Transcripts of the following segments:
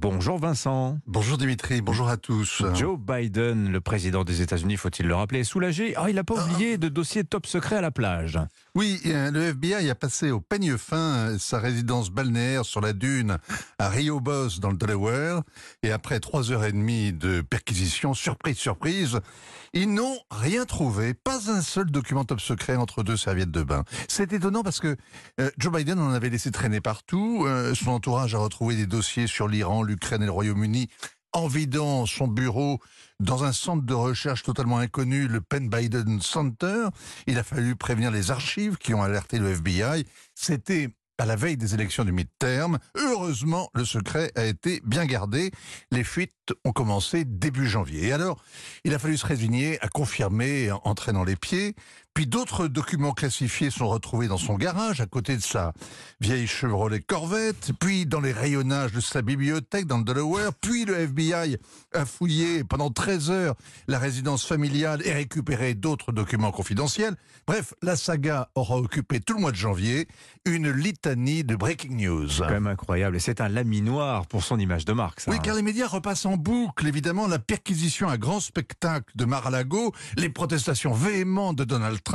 Bonjour Vincent. Bonjour Dimitri, bonjour à tous. Joe Biden, le président des États-Unis, faut-il le rappeler, est soulagé. Ah, il n'a pas oublié de dossier top secret à la plage. Oui, euh, le FBI a passé au peigne fin euh, sa résidence balnéaire sur la dune à Rio Boss dans le Delaware. Et après trois heures et demie de perquisition, surprise, surprise, ils n'ont rien trouvé, pas un seul document top secret entre deux serviettes de bain. C'est étonnant parce que euh, Joe Biden en avait laissé traîner partout. son entourage a retrouvé des dossiers sur l'Iran, l'Ukraine et le Royaume-Uni en vidant son bureau dans un centre de recherche totalement inconnu, le Penn Biden Center. Il a fallu prévenir les archives qui ont alerté le FBI. C'était à la veille des élections du mi-terme. Heureusement, le secret a été bien gardé. Les fuites ont commencé début janvier. Et alors, il a fallu se résigner à confirmer en traînant les pieds. Puis d'autres documents classifiés sont retrouvés dans son garage, à côté de sa vieille Chevrolet Corvette, puis dans les rayonnages de sa bibliothèque dans le Delaware, puis le FBI a fouillé pendant 13 heures la résidence familiale et récupéré d'autres documents confidentiels. Bref, la saga aura occupé tout le mois de janvier une litanie de breaking news. C'est quand même incroyable, et c'est un laminoir pour son image de marque, ça. Oui, car les médias repassent en boucle, évidemment, la perquisition à grand spectacle de Mar-a-Lago, les protestations véhémentes de Donald Trump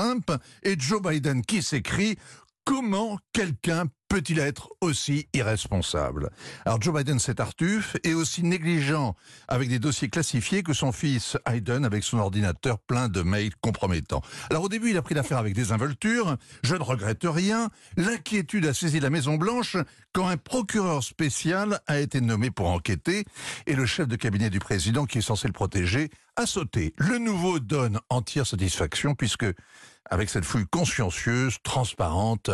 et Joe Biden qui s'écrit Comment quelqu'un peut-il être aussi irresponsable? Alors Joe Biden, c'est Tartuffe, est aussi négligent avec des dossiers classifiés que son fils Hayden avec son ordinateur plein de mails compromettants. Alors au début, il a pris l'affaire avec des involtures, je ne regrette rien, l'inquiétude a saisi la Maison-Blanche quand un procureur spécial a été nommé pour enquêter et le chef de cabinet du président qui est censé le protéger a sauté. Le nouveau donne entière satisfaction puisque avec cette fouille consciencieuse, transparente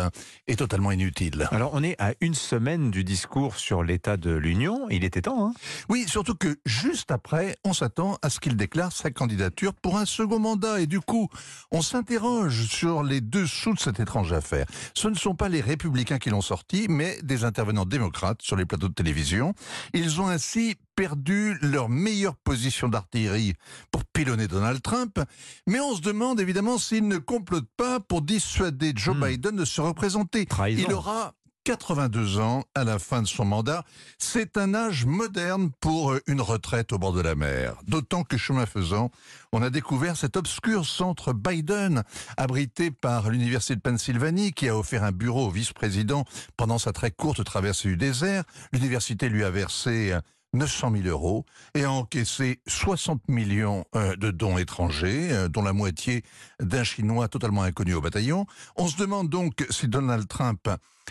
et totalement inutile. Alors on est à une semaine du discours sur l'état de l'Union, il était temps. Hein oui, surtout que juste après, on s'attend à ce qu'il déclare sa candidature pour un second mandat et du coup, on s'interroge sur les dessous de cette étrange affaire. Ce ne sont pas les républicains qui l'ont sorti, mais des intervenants démocrates sur les plateaux de télévision. Ils ont ainsi perdu leur meilleure position d'artillerie pour pilonner Donald Trump, mais on se demande évidemment s'ils ne complotent pas pour dissuader Joe hmm. Biden de se représenter. Il aura 82 ans à la fin de son mandat. C'est un âge moderne pour une retraite au bord de la mer. D'autant que chemin faisant, on a découvert cet obscur centre Biden, abrité par l'Université de Pennsylvanie, qui a offert un bureau au vice-président pendant sa très courte traversée du désert. L'université lui a versé 900 000 euros et a encaissé 60 millions euh, de dons étrangers, euh, dont la moitié d'un Chinois totalement inconnu au bataillon. On se demande donc si Donald Trump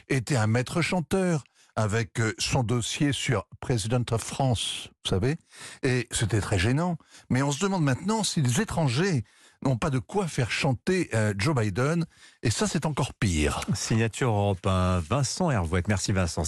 était un maître chanteur avec euh, son dossier sur President of France, vous savez, et c'était très gênant. Mais on se demande maintenant si les étrangers n'ont pas de quoi faire chanter Joe Biden, et ça c'est encore pire. Signature Europe Vincent Hervouette. Merci Vincent.